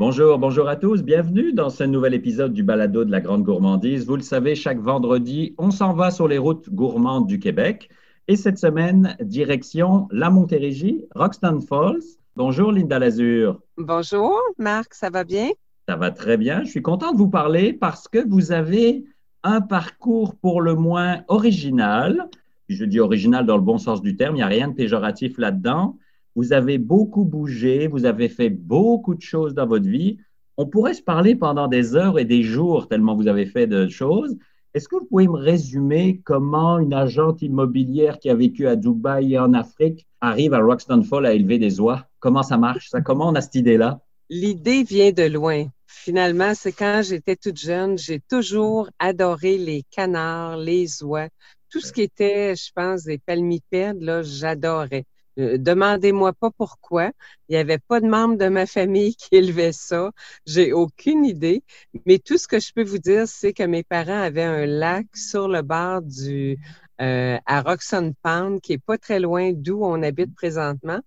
Bonjour, bonjour à tous. Bienvenue dans ce nouvel épisode du Balado de la Grande Gourmandise. Vous le savez, chaque vendredi, on s'en va sur les routes gourmandes du Québec. Et cette semaine, direction la Montérégie, Roxton Falls. Bonjour Linda Lazur. Bonjour Marc, ça va bien? Ça va très bien. Je suis content de vous parler parce que vous avez un parcours pour le moins original. Je dis original dans le bon sens du terme, il n'y a rien de péjoratif là-dedans. Vous avez beaucoup bougé, vous avez fait beaucoup de choses dans votre vie. On pourrait se parler pendant des heures et des jours tellement vous avez fait de choses. Est-ce que vous pouvez me résumer comment une agente immobilière qui a vécu à Dubaï et en Afrique arrive à Roxton Fall à élever des oies? Comment ça marche? Ça, comment on a cette idée-là? L'idée vient de loin. Finalement, c'est quand j'étais toute jeune, j'ai toujours adoré les canards, les oies, tout ce qui était, je pense, des palmipèdes, là, j'adorais. Euh, demandez-moi pas pourquoi. Il n'y avait pas de membre de ma famille qui élevait ça. J'ai aucune idée. Mais tout ce que je peux vous dire, c'est que mes parents avaient un lac sur le bord du euh, à Roxon Pound, qui est pas très loin d'où on habite présentement.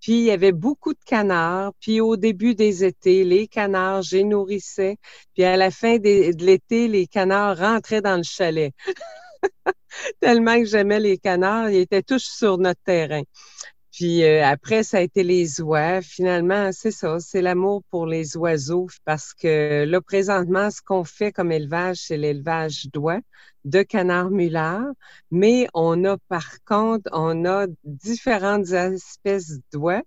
Puis il y avait beaucoup de canards. Puis au début des étés, les canards, j'ai nourrissais. Puis à la fin de l'été, les canards rentraient dans le chalet. Tellement que j'aimais les canards, ils étaient tous sur notre terrain. Puis euh, après, ça a été les oies. Finalement, c'est ça, c'est l'amour pour les oiseaux parce que là, présentement, ce qu'on fait comme élevage, c'est l'élevage d'oies, de canards mulards. Mais on a par contre, on a différentes espèces d'oies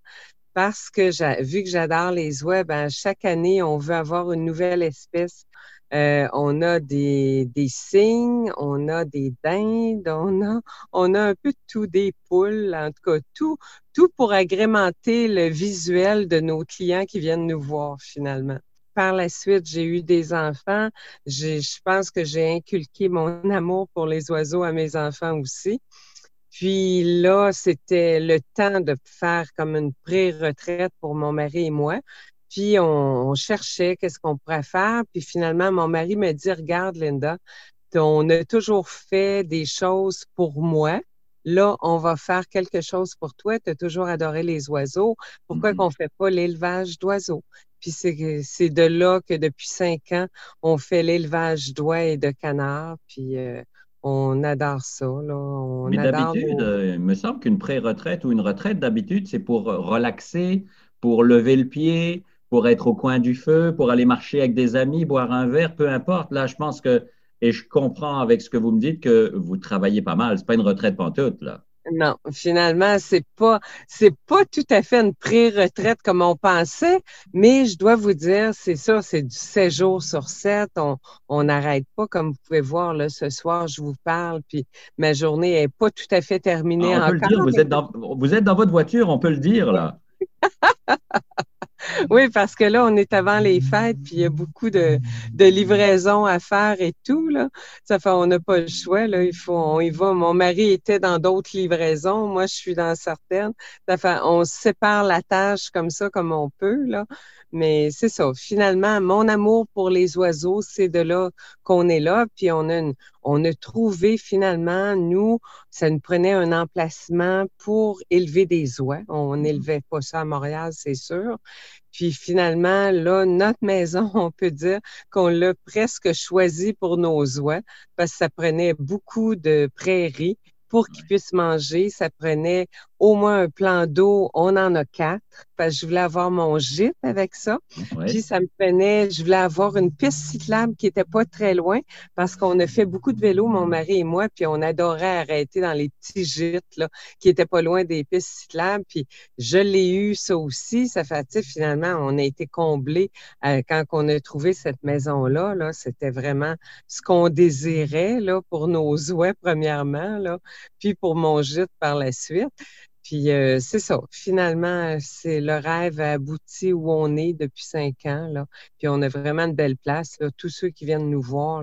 parce que vu que j'adore les oies, ben, chaque année, on veut avoir une nouvelle espèce euh, on a des, des cygnes, on a des dindes, on a, on a un peu tout, des poules, en tout cas, tout, tout pour agrémenter le visuel de nos clients qui viennent nous voir finalement. Par la suite, j'ai eu des enfants. Je pense que j'ai inculqué mon amour pour les oiseaux à mes enfants aussi. Puis là, c'était le temps de faire comme une pré-retraite pour mon mari et moi. Puis on, cherchait qu'est-ce qu'on pourrait faire. Puis finalement, mon mari me dit, regarde Linda, on a toujours fait des choses pour moi. Là, on va faire quelque chose pour toi. Tu as toujours adoré les oiseaux. Pourquoi mm-hmm. qu'on fait pas l'élevage d'oiseaux? Puis c'est de là que depuis cinq ans, on fait l'élevage d'oies et de canards. Puis euh, on adore ça. Là. Mais d'habitude, euh, il me semble qu'une pré-retraite ou une retraite, d'habitude, c'est pour relaxer, pour lever le pied, pour être au coin du feu, pour aller marcher avec des amis, boire un verre, peu importe. Là, je pense que, et je comprends avec ce que vous me dites que vous travaillez pas mal. C'est pas une retraite pantoute, là. Non, finalement, c'est pas, c'est pas tout à fait une pré-retraite comme on pensait, mais je dois vous dire, c'est ça, c'est du 7 jours sur 7. On n'arrête pas, comme vous pouvez voir, là, ce soir, je vous parle, puis ma journée est pas tout à fait terminée ah, on Peut le dire, vous, êtes dans, vous êtes dans votre voiture, on peut le dire, là. oui, parce que là, on est avant les fêtes, puis il y a beaucoup de, livraisons à faire et tout. Là. Ça fait on n'a pas le choix. Là. Il faut, on y va. Mon mari était dans d'autres livraisons. Moi, je suis dans certaines. Ça fait on sépare la tâche comme ça, comme on peut. Là. Mais c'est ça. Finalement, mon amour pour les oiseaux, c'est de là qu'on est là. Puis on a, on a trouvé finalement, nous, ça nous prenait un emplacement pour élever des oies. On mmh n'élevait pas ça à Montréal, c'est sûr. Puis finalement, là, notre maison, on peut dire qu'on l'a presque choisi pour nos oies parce que ça prenait beaucoup de prairies pour qu'ils puissent manger. Ça prenait au moins un plan d'eau. On en a quatre parce que je voulais avoir mon gîte avec ça. Puis ça me prenait, je voulais avoir une piste cyclable qui était pas très loin parce qu'on a fait beaucoup de vélo, mon mari et moi, puis on adorait arrêter dans les petits gîtes là, qui étaient pas loin des pistes cyclables. Puis je l'ai eu ça aussi. Ça fait, finalement, on a été comblés euh, quand on a trouvé cette maison-là. Là, c'était vraiment ce qu'on désirait là, pour nos oies, premièrement, là, puis pour mon gîte par la suite. Puis euh, c'est ça. Finalement, c'est le rêve abouti où on est depuis cinq ans. Puis on a vraiment une belle place. Tous ceux qui viennent nous voir,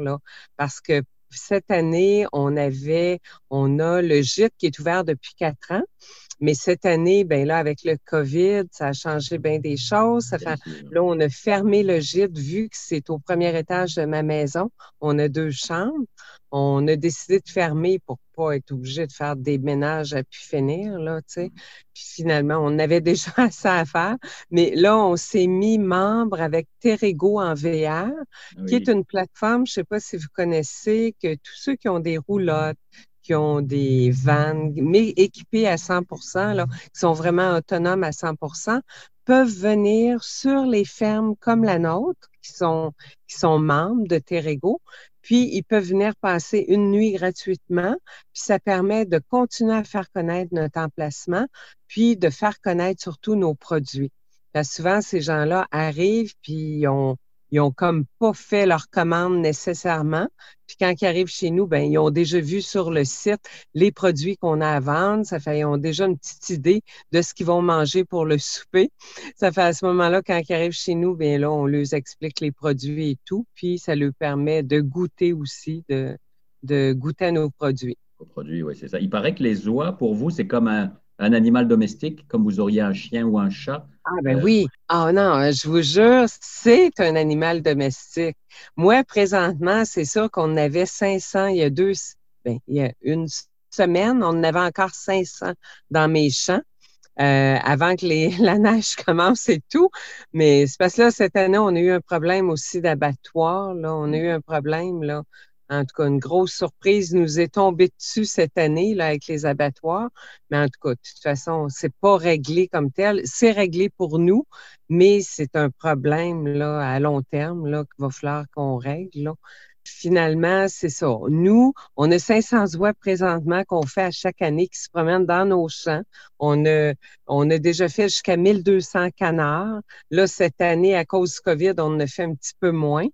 parce que cette année, on avait, on a le gîte qui est ouvert depuis quatre ans. Mais cette année, ben là, avec le COVID, ça a changé bien des choses. Ça fait, là, on a fermé le gîte vu que c'est au premier étage de ma maison. On a deux chambres. On a décidé de fermer pour pas être obligé de faire des ménages à pu finir, là, tu sais. Puis finalement, on avait déjà ça à faire. Mais là, on s'est mis membre avec Terrego en VR, qui est une plateforme, je sais pas si vous connaissez, que tous ceux qui ont des roulottes, qui ont des vannes, mais équipées à 100 là, qui sont vraiment autonomes à 100% peuvent venir sur les fermes comme la nôtre, qui sont, qui sont membres de Terrego, puis ils peuvent venir passer une nuit gratuitement, puis ça permet de continuer à faire connaître notre emplacement, puis de faire connaître surtout nos produits. Souvent, ces gens-là arrivent, puis ont, ils ont comme pas fait leur commande nécessairement. Puis quand ils arrivent chez nous, ben ils ont déjà vu sur le site les produits qu'on a à vendre. Ça fait ils ont déjà une petite idée de ce qu'ils vont manger pour le souper. Ça fait à ce moment-là, quand ils arrivent chez nous, bien là, on leur explique les produits et tout. Puis ça leur permet de goûter aussi, de, goûter à nos produits. Aux produits, oui, c'est ça. Il paraît que les oies, pour vous, c'est comme un animal domestique, comme vous auriez un chien ou un chat. Ah ben euh, oui. Ah non, euh, je vous jure, c'est un animal domestique. Moi, présentement, c'est sûr qu'on avait 500 il y a deux, ben, il y a une semaine, on en avait encore 500 dans mes champs. Euh, avant que les, la neige commence et tout. Mais c'est parce que là, cette année, on a eu un problème aussi d'abattoir. Là. On a eu un problème là, en tout cas, une grosse surprise nous est tombée dessus cette année là, avec les abattoirs. Mais en tout cas, de toute façon, c'est pas réglé comme tel. C'est réglé pour nous, mais c'est un problème là, à long terme là, qu'il va falloir qu'on règle. Là finalement, c'est ça. Nous, on a 500 oies présentement qu'on fait à chaque année qui se promènent dans nos champs. On a, on a déjà fait jusqu'à 1200 canards. Là, cette année, à cause du COVID, on en a fait un petit peu moins.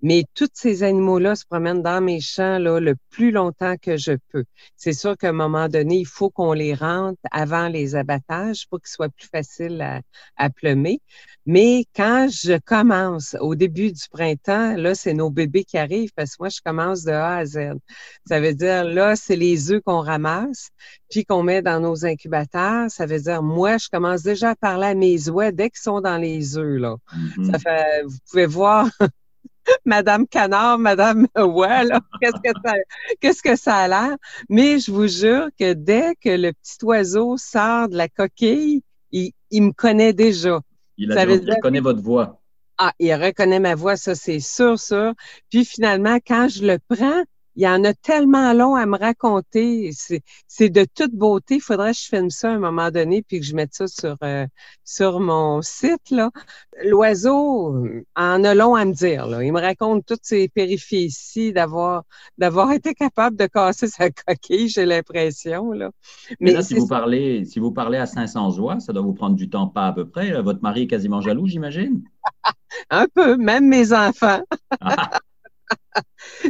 Mais tous ces animaux-là se promènent dans mes champs là, le plus longtemps que je peux. C'est sûr qu'à un moment donné, il faut qu'on les rentre avant les abattages pour qu'ils soient plus faciles à, à plumer. Mais quand je commence au début du printemps, là, c'est nos bébés qui arrivent parce que moi, je commence de A à Z. Ça veut dire, là, c'est les œufs qu'on ramasse, puis qu'on met dans nos incubateurs. Ça veut dire, moi, je commence déjà à parler à mes oies dès qu'ils sont dans les œufs, là. Mm-hmm. Ça fait, vous pouvez voir Madame Canard, Madame Ouais, qu'est-ce que ça, qu'est-ce que ça a l'air? Mais je vous jure que dès que le petit oiseau sort de la coquille, il, il me connaît déjà. Il, a il reconnaît votre voix. Ah, il reconnaît ma voix, ça c'est sûr, sûr. Puis finalement, quand je le prends, il y en a tellement long à me raconter. C'est de toute beauté. Il faudrait que je filme ça à un moment donné puis que je mette ça sur, euh, sur mon site. là. L'oiseau en a long à me dire. Là. Il me raconte toutes ses péripéties d'avoir d'avoir été capable de casser sa coquille, j'ai l'impression. Là. Mais, là, si vous, parlez, si vous parlez à 500 oies, ça doit vous prendre du temps, pas à peu près. Votre mari est quasiment jaloux, j'imagine? un peu, même mes enfants.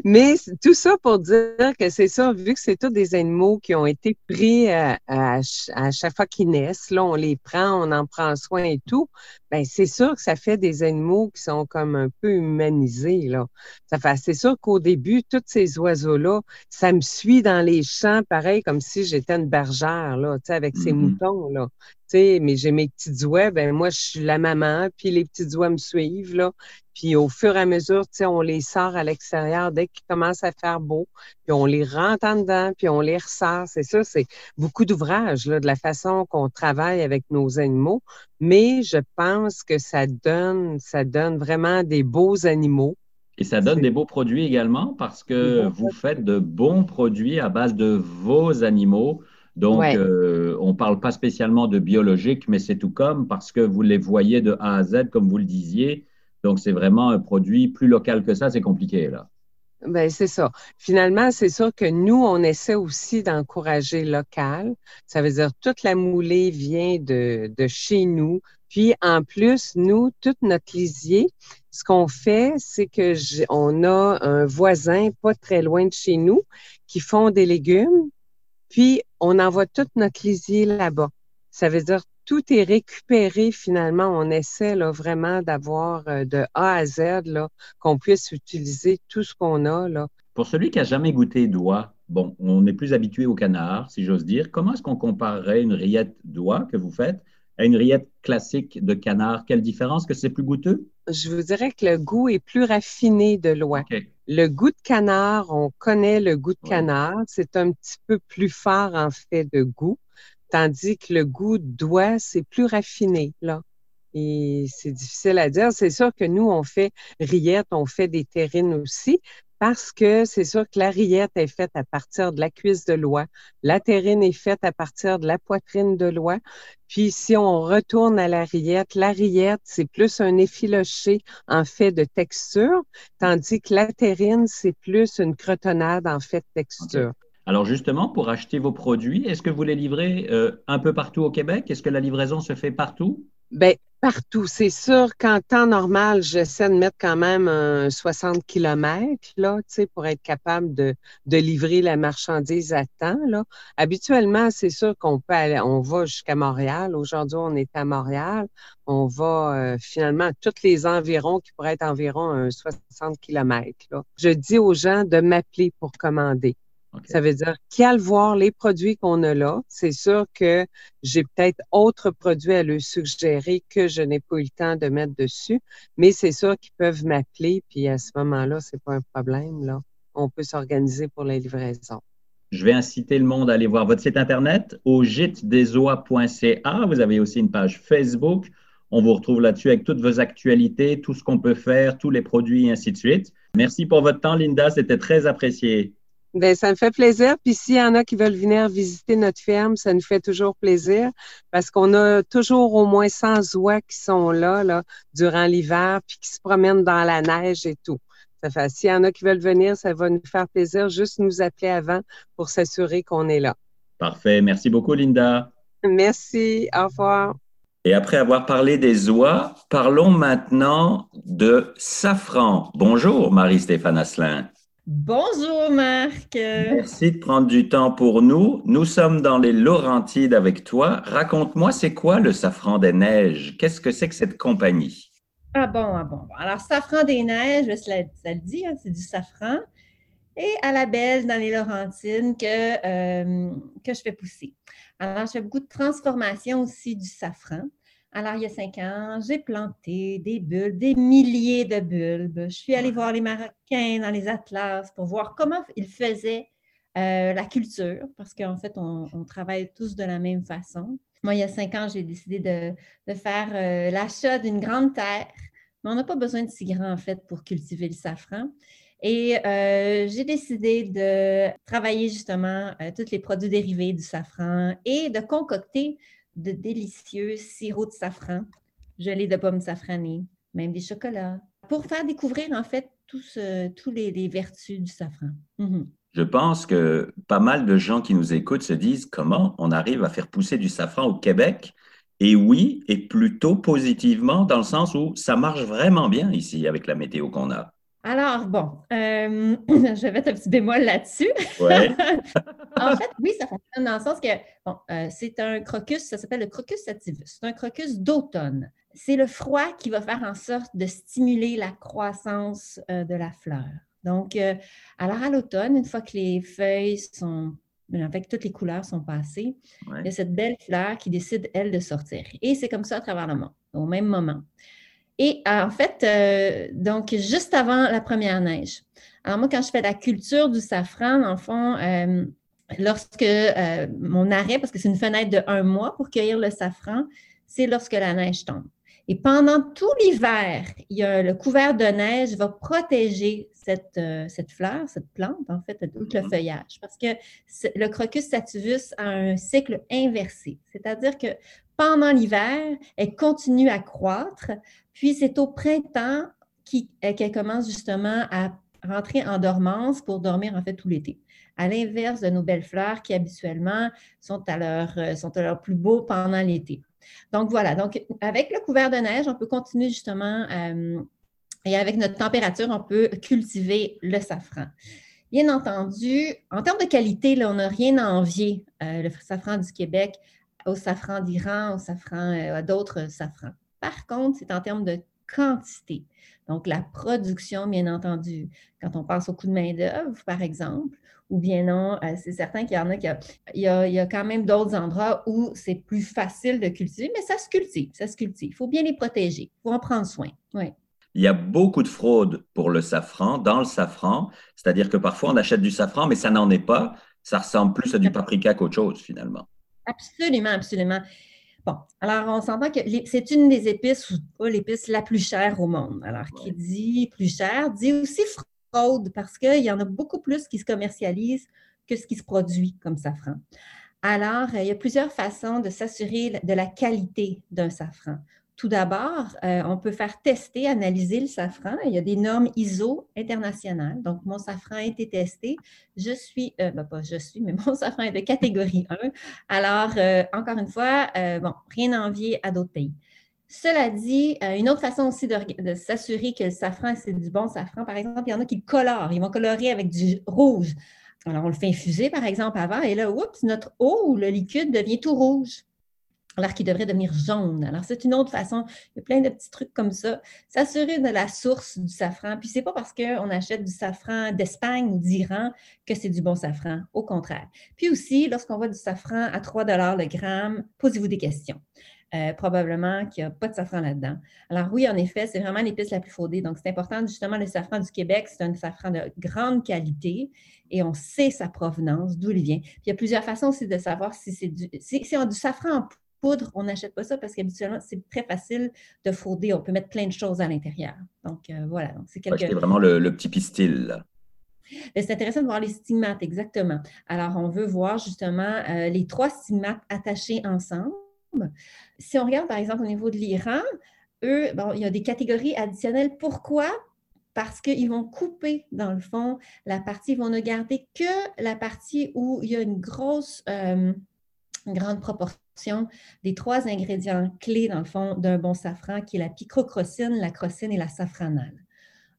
Mais tout ça pour dire que c'est ça, vu que c'est tous des animaux qui ont été pris à, chaque fois qu'ils naissent, là, on les prend, on en prend soin et tout, ben c'est sûr que ça fait des animaux qui sont comme un peu humanisés, là. Ça fait, c'est sûr qu'au début, tous ces oiseaux-là, ça me suit dans les champs, pareil comme si j'étais une bergère, là, tu sais, avec ces mm-hmm. moutons, là mais j'ai mes petites oies, ben moi, je suis la maman, puis les petites oies me suivent, là. Puis au fur et à mesure, tu sais, on les sort à l'extérieur dès qu'il commence à faire beau, puis on les rentre en dedans, puis on les ressort. C'est ça, c'est beaucoup d'ouvrages, de la façon qu'on travaille avec nos animaux. Mais je pense que ça donne, ça donne vraiment des beaux animaux. Et ça donne des beaux produits également parce que vous faites de bons produits à base de vos animaux. Donc, euh, on ne parle pas spécialement de biologique, mais c'est tout comme parce que vous les voyez de A à Z, comme vous le disiez. Donc, c'est vraiment un produit plus local que ça, c'est compliqué là. Ben, c'est ça. Finalement, c'est sûr que nous, on essaie aussi d'encourager local. Ça veut dire toute la moulée vient de, de chez nous. Puis, en plus, nous, toute notre lisier, ce qu'on fait, c'est que on a un voisin pas très loin de chez nous qui font des légumes puis, on envoie toute notre lisier là-bas. Ça veut dire tout est récupéré finalement. On essaie là, vraiment d'avoir euh, de A à Z qu'on puisse utiliser tout ce qu'on a. Là. Pour celui qui n'a jamais goûté d'oie, bon, on est plus habitué au canard, si j'ose dire. Comment est-ce qu'on comparerait une rillette d'oie que vous faites à une rillette classique de canard? Quelle différence? Que c'est plus goûteux? Je vous dirais que le goût est plus raffiné de l'oie. Le goût de canard, on connaît le goût de canard. C'est un petit peu plus fort en fait de goût, tandis que le goût d'oie, c'est plus raffiné, là. Et c'est difficile à dire. C'est sûr que nous, on fait rillettes, on fait des terrines aussi, parce que c'est sûr que la rillette est faite à partir de la cuisse de l'oie. La terrine est faite à partir de la poitrine de l'oie. Puis si on retourne à la rillette, la rillette, c'est plus un effiloché en fait de texture, tandis que la terrine, c'est plus une crotonnade en fait de texture. Alors justement, pour acheter vos produits, est-ce que vous les livrez euh, un peu partout au Québec? Est-ce que la livraison se fait partout? Bien, partout. C'est sûr qu'en temps normal, j'essaie de mettre quand même un 60 km pour être capable de, livrer la marchandise à temps. Habituellement, c'est sûr qu'on peut aller, on va jusqu'à Montréal. Aujourd'hui, on est à Montréal. On va euh, finalement à tous les environs qui pourraient être environ un 60 km. Je dis aux gens de m'appeler pour commander. Ça veut dire qu'à voir les produits qu'on a là, c'est sûr que j'ai peut-être autres produits à leur suggérer que je n'ai pas eu le temps de mettre dessus, mais c'est sûr qu'ils peuvent m'appeler, puis à ce moment-là, c'est pas un problème. Là. On peut s'organiser pour la livraison. Je vais inciter le monde à aller voir votre site Internet au gitesdesoies.ca. Vous avez aussi une page Facebook. On vous retrouve là-dessus avec toutes vos actualités, tout ce qu'on peut faire, tous les produits et ainsi de suite. Merci pour votre temps, Linda. C'était très apprécié. Bien, ça me fait plaisir. Puis s'il y en a qui veulent venir visiter notre ferme, ça nous fait toujours plaisir parce qu'on a toujours au moins 100 oies qui sont là, là durant l'hiver, puis qui se promènent dans la neige et tout. Ça fait, s'il y en a qui veulent venir, ça va nous faire plaisir. Juste nous appeler avant pour s'assurer qu'on est là. Parfait. Merci beaucoup, Linda. Merci. Au revoir. Et après avoir parlé des oies, parlons maintenant de safran. Bonjour, Marie-Stéphane Asselin. Bonjour Marc. Merci de prendre du temps pour nous. Nous sommes dans les Laurentides avec toi. Raconte-moi, c'est quoi le Safran des Neiges? Qu'est-ce que c'est que cette compagnie? Ah bon, ah bon. Alors, Safran des Neiges, ça, le dit, hein, c'est du safran. Et à la belle dans les Laurentides que, euh, que je fais pousser. Alors, je fais beaucoup de transformation aussi du safran. Alors, il y a cinq ans, j'ai planté des bulbes, des milliers de bulbes. Je suis allée voir les Marocains dans les atlas pour voir comment ils faisaient euh, la culture, parce qu'en fait, on, travaille tous de la même façon. Moi, il y a cinq ans, j'ai décidé de, faire euh, l'achat d'une grande terre, mais on n'a pas besoin de si grand, en fait, pour cultiver le safran. Et euh, j'ai décidé de travailler justement tous les produits dérivés du safran et de concocter de délicieux sirop de safran, gelée de pommes safranées, même des chocolats, pour faire découvrir en fait tous, les, vertus du safran. Mhm. Je pense que pas mal de gens qui nous écoutent se disent comment on arrive à faire pousser du safran au Québec. Et oui, et plutôt positivement, dans le sens où ça marche vraiment bien ici avec la météo qu'on a. Alors, bon, euh, je vais mettre un petit bémol là-dessus. en fait, oui, ça fonctionne dans le sens que, bon, euh, c'est un crocus, ça s'appelle le crocus sativus. C'est un crocus d'automne. C'est le froid qui va faire en sorte de stimuler la croissance euh, de la fleur. Donc, alors à l'automne, une fois que les feuilles sont, avec toutes les couleurs sont passées, il y a cette belle fleur qui décide, elle, de sortir. Et c'est comme ça à travers le monde, au même moment. Et euh, en fait, euh, donc, juste avant la première neige. Alors, moi, quand je fais la culture du safran, le fond, euh, lorsque mon arrêt, parce que c'est une fenêtre de un mois pour cueillir le safran, c'est lorsque la neige tombe. Et pendant tout l'hiver, le couvert de neige va protéger cette, cette fleur, cette plante, en fait, tout le mm-hmm. feuillage. Parce que le crocus sativus a un cycle inversé. C'est-à-dire que pendant l'hiver, elle continue à croître, puis c'est au printemps euh, qu'elle commence justement à rentrer en dormance pour dormir en fait tout l'été. À l'inverse de nos belles fleurs qui habituellement sont à leur, euh, sont plus beau pendant l'été. Donc voilà, donc avec le couvert de neige, on peut continuer justement euh, et avec notre température, on peut cultiver le safran. Bien entendu, en termes de qualité, là, on n'a rien à envier le safran du Québec au safran d'Iran, au safran, à d'autres safrans. Par contre, c'est en termes de quantité. Donc, la production, bien entendu. Quand on pense au coût de main-d'œuvre, par exemple, ou bien non, euh, c'est certain qu'il y en a, il y a, quand même d'autres endroits où c'est plus facile de cultiver, mais ça se cultive, ça se cultive. Il faut bien les protéger, il faut en prendre soin. Oui. Il y a beaucoup de fraude pour le safran, dans le safran, c'est-à-dire que parfois on achète du safran, mais ça n'en est pas. Ça ressemble plus à du paprika qu'autre chose, finalement. Absolument, absolument. Bon, alors on s'entend que c'est une des épices, ou pas l'épice la plus chère au monde. Alors, qui dit plus cher, dit aussi fraude, parce qu'il y en a beaucoup plus qui se commercialisent que ce qui se produit comme safran. Alors, il y a plusieurs façons de s'assurer de la qualité d'un safran. Tout d'abord, euh, on peut faire tester, analyser le safran. Il y a des normes ISO internationales. Donc, mon safran a été testé. Je suis, euh, ben, pas je suis, mais mon safran est de catégorie 1. Alors, euh, encore une fois, bon, rien à envier à d'autres pays. Cela dit, une autre façon aussi de, s'assurer que le safran, c'est du bon safran, par exemple, il y en a qui colorent. Ils vont colorer avec du rouge. Alors, on le fait infuser, par exemple, avant, et là, oups, notre eau le liquide devient tout rouge alors qu'il devrait devenir jaune. Alors, c'est une autre façon. Il y a plein de petits trucs comme ça. S'assurer de la source du safran. Puis, c'est pas parce qu'on achète du safran d'Espagne ou d'Iran que c'est du bon safran. Au contraire. Puis aussi, lorsqu'on voit du safran à 3 le gramme, posez-vous des questions. Euh, probablement qu'il n'y a pas de safran là-dedans. Alors oui, en effet, c'est vraiment l'épice la plus fraudée. Donc, c'est important, justement, le safran du Québec, c'est un safran de grande qualité et on sait sa provenance, d'où il vient. Puis, il y a plusieurs façons aussi de savoir si c'est du, si, du safran en poudre, on n'achète pas ça parce qu'habituellement, c'est très facile de frauder. On peut mettre plein de choses à l'intérieur. Donc, euh, voilà. c'est quelque... vraiment le, petit pistil. C'est intéressant de voir les stigmates, exactement. Alors, on veut voir justement euh, les trois stigmates attachés ensemble. Si on regarde, par exemple, au niveau de l'Iran, eux, bon, il y a des catégories additionnelles. Pourquoi? Parce qu'ils vont couper, dans le fond, la partie, ils vont ne garder que la partie où il y a une grosse, euh, une grande proportion des trois ingrédients clés, dans le fond, d'un bon safran, qui est la picrocrocine, la crocine et la safranale.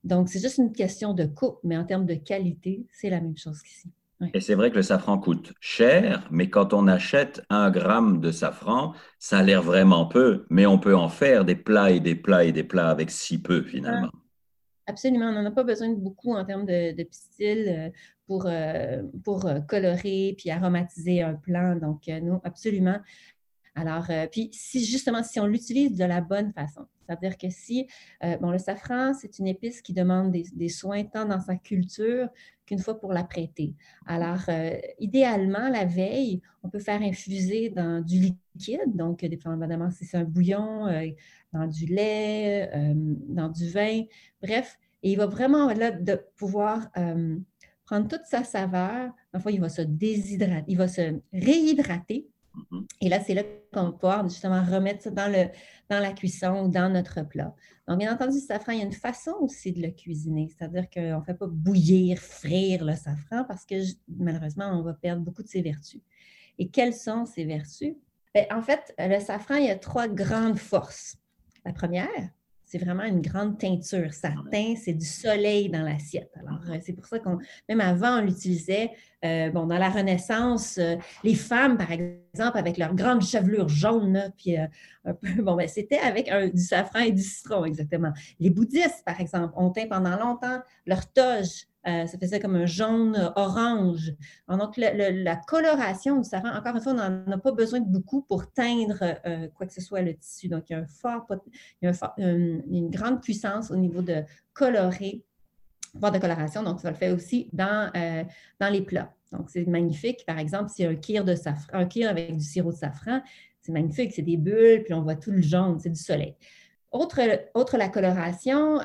Donc, c'est juste une question de coupe, mais en termes de qualité, c'est la même chose qu'ici. Et c'est vrai que le safran coûte cher, mais quand on achète un gramme de safran, ça a l'air vraiment peu, mais on peut en faire des plats et des plats et des plats avec si peu finalement. Absolument, on n'en a pas besoin de beaucoup en termes de, de pistil euh, pour, euh, pour euh, colorer puis aromatiser un plat. Donc, nous, absolument. Alors, puis si justement, si on l'utilise de la bonne façon, c'est-à-dire que si, bon, le safran, c'est une épice qui demande des, soins tant dans sa culture qu'une fois pour la prêter. Alors, idéalement, la veille, on peut faire infuser dans du liquide, donc dépendamment si c'est un bouillon, dans du lait, dans du vin, bref. Et il va vraiment là de pouvoir prendre toute sa saveur. Enfin, il va se déshydrater, il va se réhydrater Mm-hmm. Et là, c'est là qu'on va pouvoir justement remettre ça dans, le, dans la cuisson ou dans notre plat. Donc, bien entendu, le safran, il y a une façon aussi de le cuisiner, c'est-à-dire qu'on ne fait pas bouillir, frire le safran parce que malheureusement, on va perdre beaucoup de ses vertus. Et quelles sont ses vertus? Ben, en fait, le safran, il y a trois grandes forces. La première, c'est vraiment une grande teinture. Ça teint, c'est du soleil dans l'assiette. Alors, euh, c'est pour ça qu'on, même avant, on l'utilisait. Euh, bon, dans la Renaissance, euh, les femmes, par exemple, avec leur grande chevelure jaune, puis un peu, bon, ben, c'était avec du safran et du citron, exactement. Les bouddhistes, par exemple, ont teint pendant longtemps leur toge euh, ça faisait comme un jaune euh, orange. Donc, la coloration du safran, encore une fois, on n'en a pas besoin de beaucoup pour teindre euh, quoi que ce soit le tissu. Donc, il y a, un fort, une, grande puissance au niveau de colorer, voire de coloration. Donc, ça le fait aussi dans, dans les plats. Donc, c'est magnifique. Par exemple, si un kir de safran, un avec du sirop de safran, c'est magnifique. C'est des bulles, puis on voit tout le jaune, c'est du soleil. Autre, autre la coloration,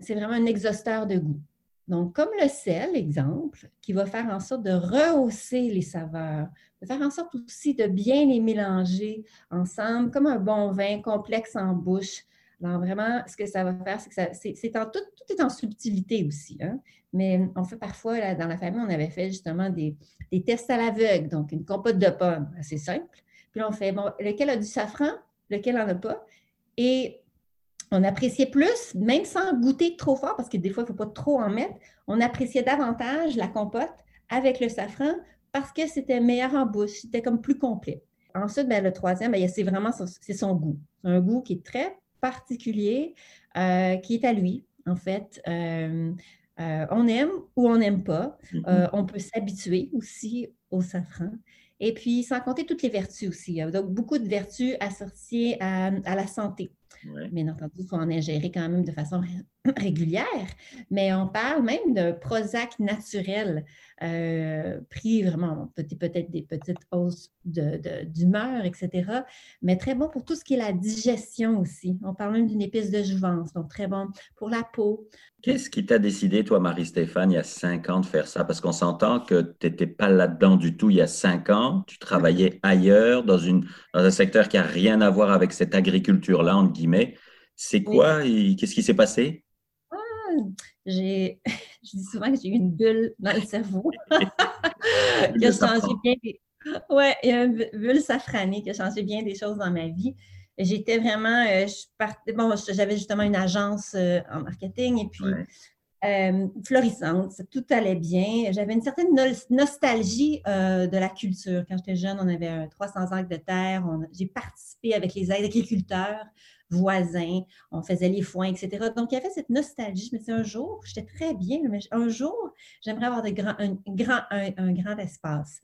c'est vraiment un exhausteur de goût. Donc, comme le sel, exemple, qui va faire en sorte de rehausser les saveurs, de faire en sorte aussi de bien les mélanger ensemble, comme un bon vin complexe en bouche. Alors, vraiment, ce que ça va faire, c'est que en tout, est en subtilité aussi. Hein. Mais on fait parfois, là, dans la famille, on avait fait justement des, tests à l'aveugle, donc une compote de pommes, assez simple. Puis on fait, bon, lequel a du safran, lequel n'en a pas? Et on appréciait plus, même sans goûter trop fort, parce que des fois, il ne faut pas trop en mettre, on appréciait davantage la compote avec le safran parce que c'était meilleur en bouche, c'était comme plus complet. Ensuite, ben, le troisième, ben, c'est vraiment c'est son goût. un goût qui est très particulier. qui est à lui, en fait. on aime ou on n'aime pas. Mm-hmm. on peut s'habituer aussi au safran. Et puis, sans compter toutes les vertus aussi. Donc, beaucoup de vertus associées à, la santé. Bien entendu, il faut en ingérer quand même de façon régulière, mais on parle même de Prozac naturel, euh, pris vraiment, peut-être des petites hausses d'humeur, etc., mais très bon pour tout ce qui est la digestion aussi. On parle même d'une épice de jouvence, donc très bon pour la peau. Qu'est-ce qui t'a décidé, toi, Marie-Stéphane, il y a cinq ans de faire ça? Parce qu'on s'entend que tu n'étais pas là-dedans du tout il y a cinq ans, tu travaillais ailleurs, dans, une, dans un secteur qui n'a rien à voir avec cette agriculture-là, entre guillemets. C'est quoi? Qu'est-ce qui s'est passé? J'ai, je dis souvent que j'ai eu une bulle dans le cerveau qui a changé bien des... Ouais, une bulle safranée qui a changé bien des choses dans ma vie. J'étais vraiment, euh, je bon, j'avais justement une agence euh, en marketing et puis euh, florissante, tout allait bien. J'avais une certaine nostalgie de la culture. Quand j'étais jeune, on avait 300 acres de terre. J'ai participé avec les agriculteurs voisins, on faisait les foins, etc. Donc, il y avait cette nostalgie. Je me disais, un jour, j'étais très bien, mais un jour, j'aimerais avoir de un, grand, un, grand espace.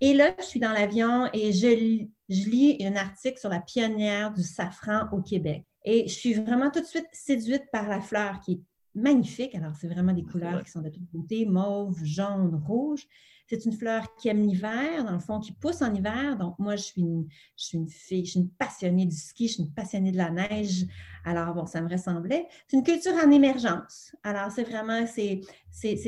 Et là, je suis dans l'avion et je, je lis un article sur la pionnière du safran au Québec. Et je suis vraiment tout de suite séduite par la fleur qui est magnifique. Alors, c'est vraiment des couleurs qui sont de toute beauté, mauve, jaune, rouge. C'est une fleur qui aime l'hiver, dans le fond, qui pousse en hiver. Donc, moi, je suis une, je suis une fille, je suis une passionnée du ski, je suis une passionnée de la neige. Alors, bon, ça me ressemblait. C'est une culture en émergence. Alors, c'est vraiment, c'est,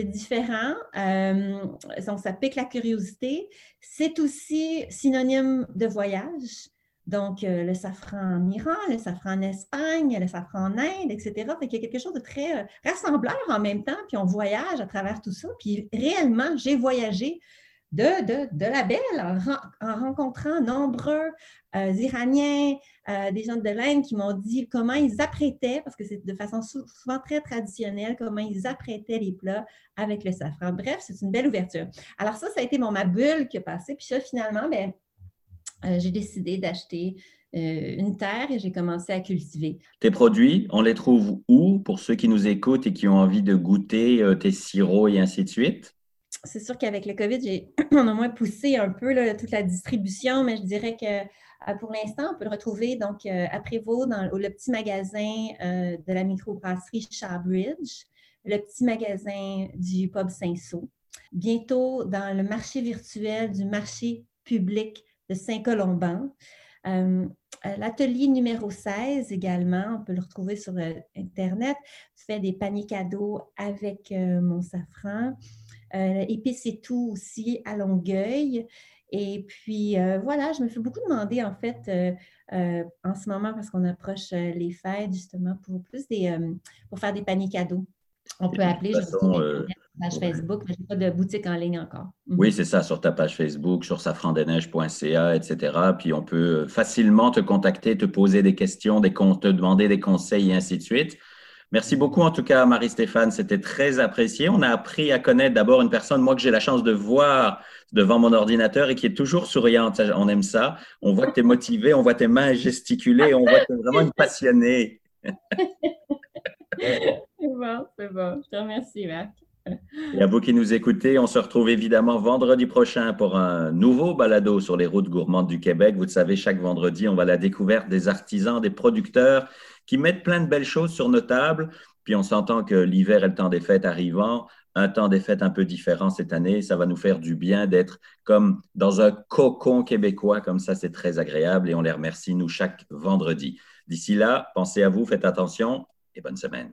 différent. Euh, donc, ça pique la curiosité. C'est aussi synonyme de voyage. Donc, euh, le safran en Iran, le safran en Espagne, le safran en Inde, etc. Fait qu'il y a quelque chose de très euh, rassembleur en même temps, puis on voyage à travers tout ça. Puis réellement, j'ai voyagé de, la belle en, rencontrant nombreux euh, Iraniens, des gens de l'Inde qui m'ont dit comment ils apprêtaient, parce que c'est de façon souvent très traditionnelle, comment ils apprêtaient les plats avec le safran. Bref, c'est une belle ouverture. Alors ça, ça a été ma bulle qui a passé. Puis ça, finalement, bien, euh, j'ai décidé d'acheter euh, une terre et j'ai commencé à cultiver. Tes produits, on les trouve où pour ceux qui nous écoutent et qui ont envie de goûter euh, tes sirops et ainsi de suite? C'est sûr qu'avec le COVID, on a moins poussé un peu toute la distribution, mais je dirais que pour l'instant, on peut le retrouver donc à Prévost, dans le petit magasin de la microbrasserie Shawbridge, le petit magasin du pub Saint-Saul. Bientôt, dans le marché virtuel du marché public de Saint-Colomban. Euh, euh, l'atelier numéro 16 également, on peut le retrouver sur euh, Internet, fait des paniers cadeaux avec mon safran. Épices et tout aussi à Longueuil. Et puis voilà, je me fais beaucoup demander en fait en ce moment parce qu'on approche les fêtes justement pour plus des pour faire des paniers cadeaux. On peut appeler, je page Facebook, mais je n'ai pas de boutique en ligne encore. Mhm. Oui, c'est ça, sur ta page Facebook, sur safrandeneiges.ca, etc. Puis on peut facilement te contacter, te poser des questions, des, te demander des conseils et ainsi de suite. Merci beaucoup en tout cas, Marie-Stéphane. C'était très apprécié. On a appris à connaître d'abord une personne, moi, que j'ai la chance de voir devant mon ordinateur et qui est toujours souriante. On aime ça. On voit que tu es motivé, on voit tes mains gesticuler, on voit que tu es vraiment une passionnée. c'est bon, c'est bon. Je te remercie, Marc. Et à vous qui nous écoutez, on se retrouve évidemment vendredi prochain pour un nouveau balado sur les routes gourmandes du Québec. Vous le savez, chaque vendredi, on va à la découverte des artisans, des producteurs qui mettent plein de belles choses sur nos tables. Puis on s'entend que l'hiver et le temps des fêtes arrivant, un temps des fêtes un peu différent cette année. Ça va nous faire du bien d'être comme dans un cocon québécois, comme ça, c'est très agréable et on les remercie, nous, chaque vendredi. D'ici là, pensez à vous, faites attention et bonne semaine.